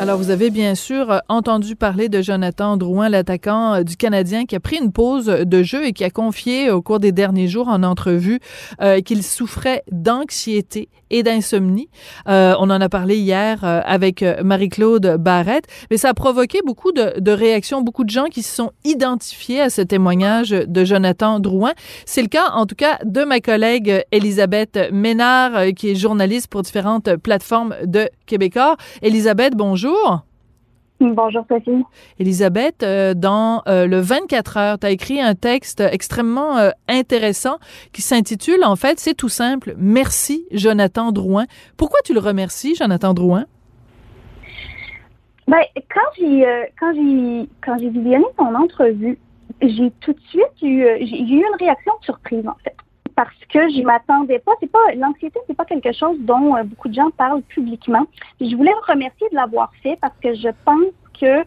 Alors, vous avez bien sûr euh, entendu parler de Jonathan Drouin, l'attaquant euh, du Canadien, qui a pris une pause de jeu et qui a confié au cours des derniers jours en entrevue euh, qu'il souffrait d'anxiété et d'insomnie. on en a parlé hier avec Marie-Claude Barrette, mais ça a provoqué beaucoup de, de, réactions, beaucoup de gens qui se sont identifiés à ce témoignage de Jonathan Drouin. C'est le cas, en tout cas, de ma collègue Elisabeth Ménard, qui est journaliste pour différentes plateformes de Québécois. Elisabeth, bonjour. Bonjour. Bonjour Sophie. Elisabeth, euh, dans euh, le 24 heures, tu as écrit un texte extrêmement euh, intéressant qui s'intitule, en fait, c'est tout simple, Merci Jonathan Drouin. Pourquoi tu le remercies, Jonathan Drouin? Ben, quand j'ai quand j'ai quand j'ai visionné ton entrevue, j'ai tout de suite eu j'ai eu une réaction de surprise en fait parce que je m'attendais pas. C'est pas l'anxiété, c'est pas quelque chose dont euh, beaucoup de gens parlent publiquement. je voulais me remercier de l'avoir fait parce que je pense que euh,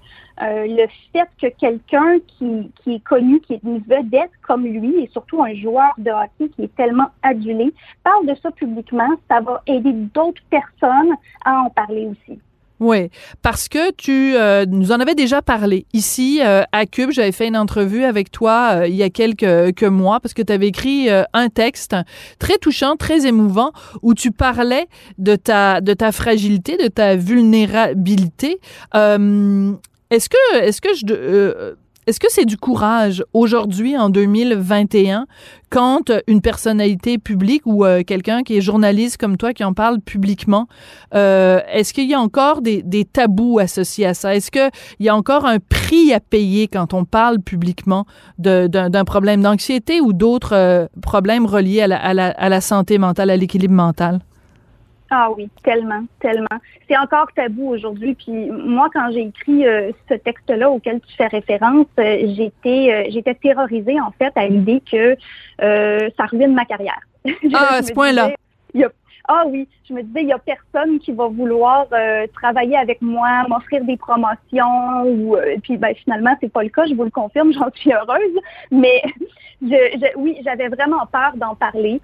le fait que quelqu'un qui, est connu, qui est une vedette comme lui, et surtout un joueur de hockey qui est tellement adulé, parle de ça publiquement, ça va aider d'autres personnes à en parler aussi. Oui, parce que tu euh, nous en avais déjà parlé ici euh, à Cube. J'avais fait une entrevue avec toi euh, il y a quelques mois parce que tu avais écrit un texte très touchant, très émouvant où tu parlais de ta de ta fragilité, de ta vulnérabilité. est-ce que est-ce que je est-ce que c'est du courage aujourd'hui, en 2021, quand une personnalité publique ou euh, quelqu'un qui est journaliste comme toi qui en parle publiquement, euh, est-ce qu'il y a encore des, tabous associés à ça? Est-ce qu'il y a encore un prix à payer quand on parle publiquement d'un problème d'anxiété ou d'autres euh, problèmes reliés à la santé mentale, à l'équilibre mental? Ah oui, tellement, tellement. C'est encore tabou aujourd'hui. Puis moi, quand j'ai écrit euh, ce texte-là auquel tu fais référence, euh, j'étais, euh, j'étais terrorisée en fait à l'idée que ça ruine ma carrière. ah, à ce point-là. Ah oui, je me disais, il y a personne qui va vouloir travailler avec moi, m'offrir des promotions. Ou, puis ben, finalement, c'est pas le cas, je vous le confirme, j'en suis heureuse. Mais je, oui, j'avais vraiment peur d'en parler.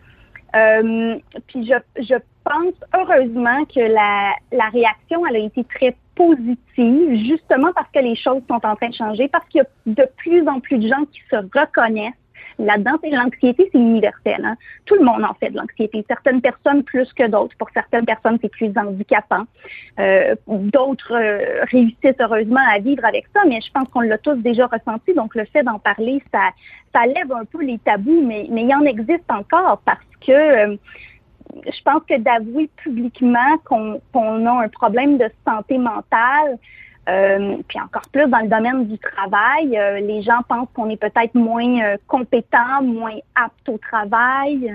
Euh, puis je, je pense heureusement que la, la réaction elle a été très positive, justement parce que les choses sont en train de changer, parce qu'il y a de plus en plus de gens qui se reconnaissent là-dedans. L'anxiété, c'est universel. Hein? Tout le monde en fait de l'anxiété. Certaines personnes plus que d'autres. Pour certaines personnes, c'est plus handicapant. Euh, d'autres euh, réussissent heureusement à vivre avec ça, mais je pense qu'on l'a tous déjà ressenti. Donc, le fait d'en parler, ça, ça lève un peu les tabous, mais, mais il en existe encore parce que euh, je pense que d'avouer publiquement qu'on a un problème de santé mentale, euh, puis encore plus dans le domaine du travail, euh, les gens pensent qu'on est peut-être moins euh, compétent, moins apte au travail.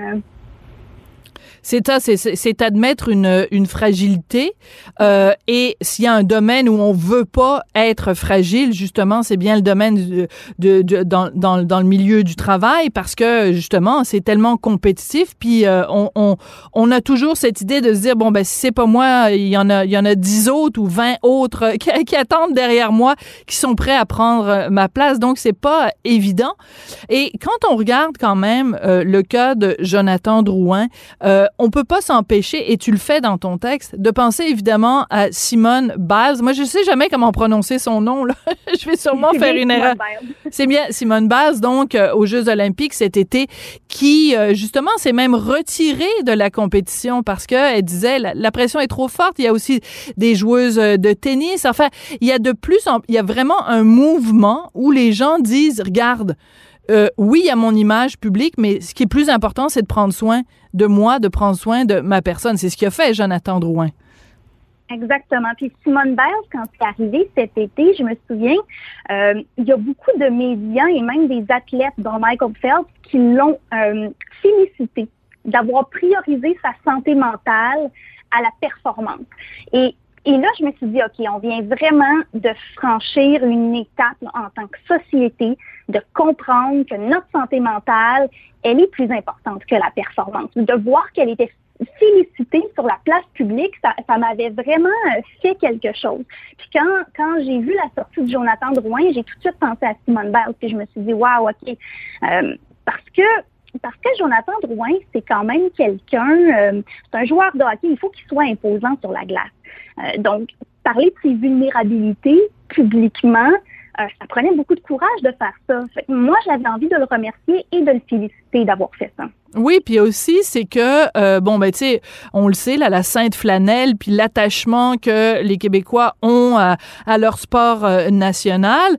C'est ça, c'est admettre une, une fragilité. Euh, et s'il y a un domaine où on veut pas être fragile, justement, c'est bien le domaine de, de, dans, dans, dans, le milieu du travail parce que justement, c'est tellement compétitif. Puis euh, on, on, on, a toujours cette idée de se dire bon ben si c'est pas moi, il y en a il y en a dix autres ou vingt autres qui, attendent derrière moi, qui sont prêts à prendre ma place. Donc c'est pas évident. Et quand on regarde quand même euh, le cas de Jonathan Drouin. Euh, on peut pas s'empêcher, et tu le fais dans ton texte, de penser évidemment à Simone Biles. Moi, je sais jamais comment prononcer son nom. Là. je vais sûrement faire une erreur. C'est bien Simone Biles, donc euh, aux Jeux Olympiques cet été, qui euh, justement s'est même retirée de la compétition parce que elle disait la, la, pression est trop forte. Il y a aussi des joueuses de tennis. Enfin, il y a de plus, en, il y a vraiment un mouvement où les gens disent, regarde. Euh, oui, a mon image publique, mais ce qui est plus important, c'est de prendre soin de moi, de prendre soin de ma personne. C'est ce qu'il a fait Jonathan Drouin. Exactement. Puis Simone Biles, quand c'est arrivé cet été, je me souviens, euh, il y a beaucoup de médias et même des athlètes, dont Michael Phelps, qui l'ont euh, félicité d'avoir priorisé sa santé mentale à la performance. Et et là, je me suis dit, OK, on vient vraiment de franchir une étape en tant que société, de comprendre que notre santé mentale, elle est plus importante que la performance. De voir qu'elle était félicitée sur la place publique, ça, m'avait vraiment euh, fait quelque chose. Puis quand, j'ai vu la sortie de Jonathan Drouin, j'ai tout de suite pensé à Simone Biles, puis je me suis dit, wow, OK, euh, parce que parce que Jonathan Drouin, c'est quand même quelqu'un, euh, c'est un joueur de hockey, il faut qu'il soit imposant sur la glace. Euh, donc, parler de ses vulnérabilités publiquement, euh, ça prenait beaucoup de courage de faire ça. moi, j'avais envie de le remercier et de le féliciter d'avoir fait ça. Oui, puis aussi, c'est que, bon, ben, tu sais, on le sait, là, la sainte flanelle, puis l'attachement que les Québécois ont à leur sport national,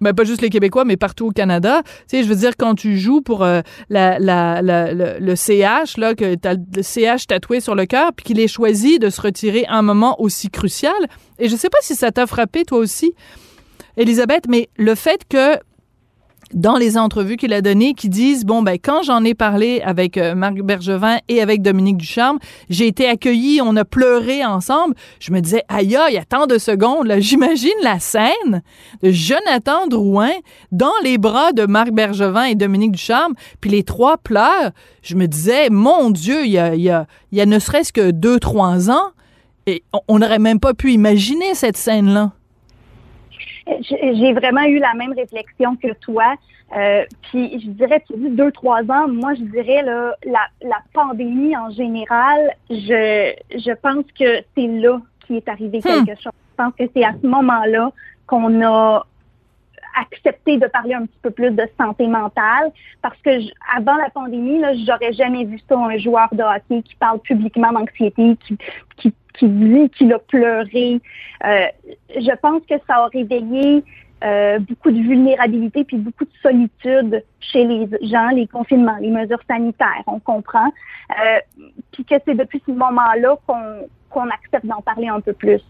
ben, pas juste les Québécois, mais partout au Canada. Tu sais, je veux dire, quand tu joues pour euh, la, la, le, CH, là, que tu as le CH tatoué sur le cœur, puis qu'il est choisi de se retirer à un moment aussi crucial. Et je sais pas si ça t'a frappé, toi aussi, Elisabeth, mais le fait que dans les entrevues qu'il a données qui disent bon ben quand j'en ai parlé avec euh, Marc Bergevin et avec Dominique Ducharme, j'ai été accueilli, on a pleuré ensemble. Je me disais aïe il y a tant de secondes là, j'imagine la scène de Jonathan Drouin dans les bras de Marc Bergevin et Dominique Ducharme, puis les trois pleurent. Je me disais mon Dieu, il y a, y a, il y a ne serait-ce que deux trois ans et on n'aurait même pas pu imaginer cette scène là j'ai vraiment eu la même réflexion que toi. Euh, puis je dirais, tu dis deux, trois ans, moi je dirais là, la, la pandémie en général, je, je pense que c'est là qui est arrivé hmm. quelque chose. Je pense que c'est à ce moment-là qu'on a accepté de parler un petit peu plus de santé mentale parce que avant la pandémie, là, j'aurais jamais vu ça un joueur de hockey qui parle publiquement d'anxiété, qui, qui qui dit qu'il a pleuré. Euh, je pense que ça a réveillé euh, beaucoup de vulnérabilité puis beaucoup de solitude chez les gens, les confinements, les mesures sanitaires, on comprend. Euh, puis que c'est depuis ce moment-là qu'on accepte d'en parler un peu plus.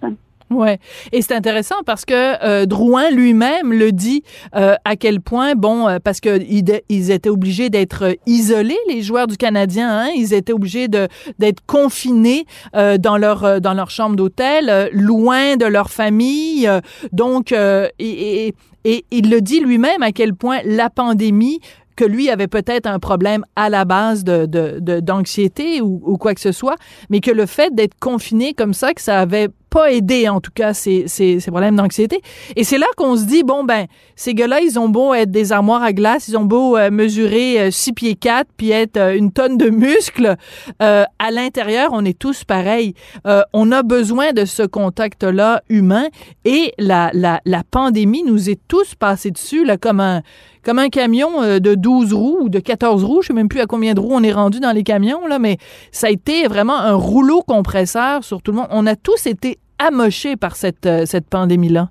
Ouais, et c'est intéressant parce que euh, Drouin lui-même le dit euh, à quel point bon euh, parce que ils, étaient obligés d'être isolés les joueurs du Canadien, hein, ils étaient obligés de d'être confinés dans leur dans leur chambre d'hôtel, loin de leur famille. donc et, et, et il le dit lui-même à quel point la pandémie que lui avait peut-être un problème à la base de, d'anxiété ou, ou, quoi que ce soit, mais que le fait d'être confiné comme ça, que ça avait pas aidé, en tout cas, ces, ces, ces problèmes d'anxiété. Et c'est là qu'on se dit, bon, ben, ces gars-là, ils ont beau être des armoires à glace, ils ont beau euh, mesurer 6 euh, pieds 4 puis être euh, une tonne de muscles, à l'intérieur, on est tous pareils. on a besoin de ce contact-là humain et la, la, la pandémie nous est tous passés dessus, là, comme un comme un camion de 12 roues ou de 14 roues, je sais même plus à combien de roues on est rendu dans les camions là, mais ça a été vraiment un rouleau compresseur sur tout le monde. On a tous été amoché par cette, euh, cette pandémie-là?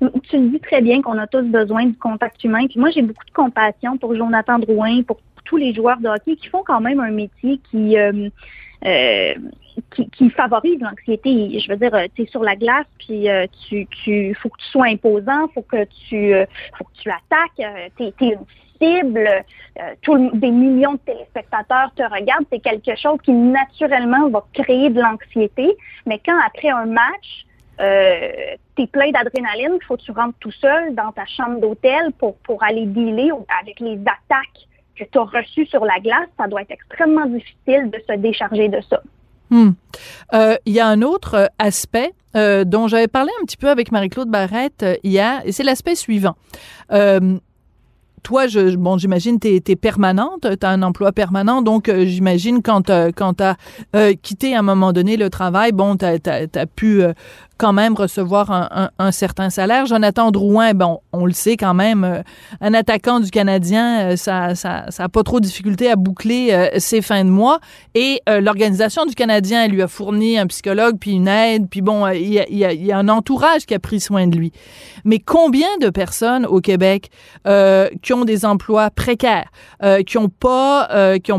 Tu le dis très bien qu'on a tous besoin du contact humain. Puis moi, j'ai beaucoup de compassion pour Jonathan Drouin, pour tous les joueurs de hockey qui font quand même un métier qui, euh, euh, qui, favorise l'anxiété. Je veux dire, tu es sur la glace, puis tu, tu faut que tu sois imposant, faut que tu faut que tu attaques. tu es, cible, euh, des millions de téléspectateurs te regardent, c'est quelque chose qui naturellement va créer de l'anxiété. Mais quand après un match, euh, tu es plein d'adrénaline, faut que tu rentres tout seul dans ta chambre d'hôtel pour, pour aller dealer avec les attaques que tu as reçues sur la glace, ça doit être extrêmement difficile de se décharger de ça. Hmm. Euh, il y a un autre aspect dont j'avais parlé un petit peu avec Marie-Claude Barrette hier, et c'est l'aspect suivant toi, je, bon, j'imagine, tu es, permanente, tu as un emploi permanent, donc euh, j'imagine quand, euh, quand tu as euh, quitté à un moment donné le travail, bon, tu as, pu quand même recevoir un, certain salaire. Jonathan Drouin, bon, on le sait quand même, euh, un attaquant du Canadien, euh, ça, ça, ça pas trop de difficulté à boucler euh, ses fins de mois. Et l'organisation du Canadien lui a fourni un psychologue puis une aide. Puis bon, il y, a, un entourage qui a pris soin de lui. Mais combien de personnes au Québec qui ont des emplois précaires, qui ont pas,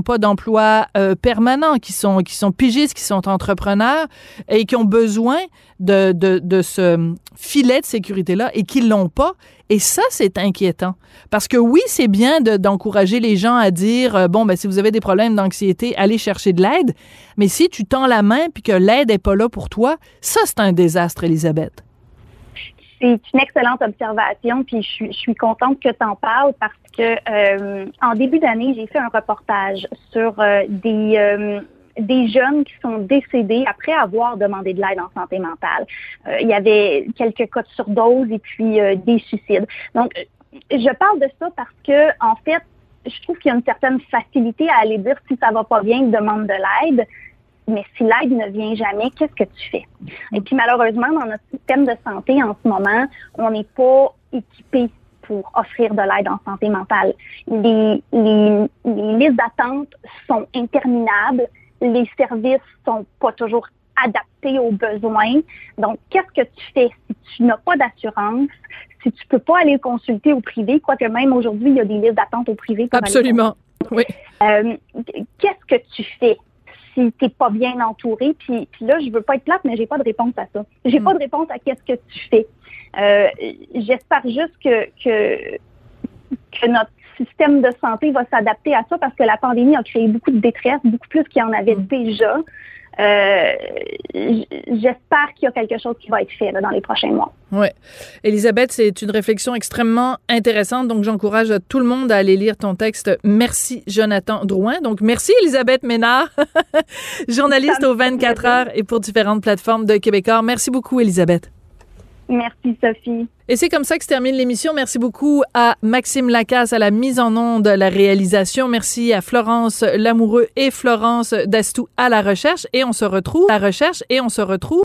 pas d'emploi permanent, qui sont, qui sont pigistes, qui sont entrepreneurs et qui ont besoin de, de, ce filet de sécurité-là et qu'ils l'ont pas. Et ça, c'est inquiétant. Parce que oui, c'est bien d'encourager les gens à dire, euh, bon, ben, si vous avez des problèmes d'anxiété, allez chercher de l'aide. Mais si tu tends la main puis que l'aide n'est pas là pour toi, ça, c'est un désastre, Elisabeth. C'est une excellente observation, puis je suis, je suis contente que tu en parles parce que euh, en début d'année, j'ai fait un reportage sur euh, des, des jeunes qui sont décédés après avoir demandé de l'aide en santé mentale. Euh, il y avait quelques cas de surdose et puis euh, des suicides. Donc, je parle de ça parce que, en fait, je trouve qu'il y a une certaine facilité à aller dire si ça va pas bien, demande de l'aide. Mais si l'aide ne vient jamais, qu'est-ce que tu fais? Et puis malheureusement, dans notre système de santé en ce moment, on n'est pas équipé pour offrir de l'aide en santé mentale. Les listes d'attente sont interminables. Les services sont pas toujours adaptés aux besoins. Donc, qu'est-ce que tu fais si tu n'as pas d'assurance, si tu peux pas aller consulter au privé, quoique même aujourd'hui, il y a des listes d'attente au privé. Absolument. Oui. Euh, qu'est-ce que tu fais si t'es pas bien entouré? Puis, puis là, je veux pas être plate, mais j'ai pas de réponse à ça. J'ai Mm. pas de réponse à qu'est-ce que tu fais. Euh, J'espère juste que, que, que notre système de santé va s'adapter à ça parce que la pandémie a créé beaucoup de détresse, beaucoup plus qu'il y en avait Mm. déjà. Euh, J'espère qu'il y a quelque chose qui va être fait là, dans les prochains mois. Oui. Elisabeth, c'est une réflexion extrêmement intéressante. Donc, j'encourage tout le monde à aller lire ton texte. Merci, Jonathan Drouin. Donc, merci, Elisabeth Ménard, journaliste aux 24 fait heures et pour différentes plateformes de Québécois. Merci beaucoup, Elisabeth. Merci, Sophie. Et c'est comme ça que se termine l'émission. Merci beaucoup à Maxime Lacasse à la mise en onde, la réalisation. Merci à Florence Lamoureux et Florence Dastou à la recherche. Et on se retrouve à la recherche et on se retrouve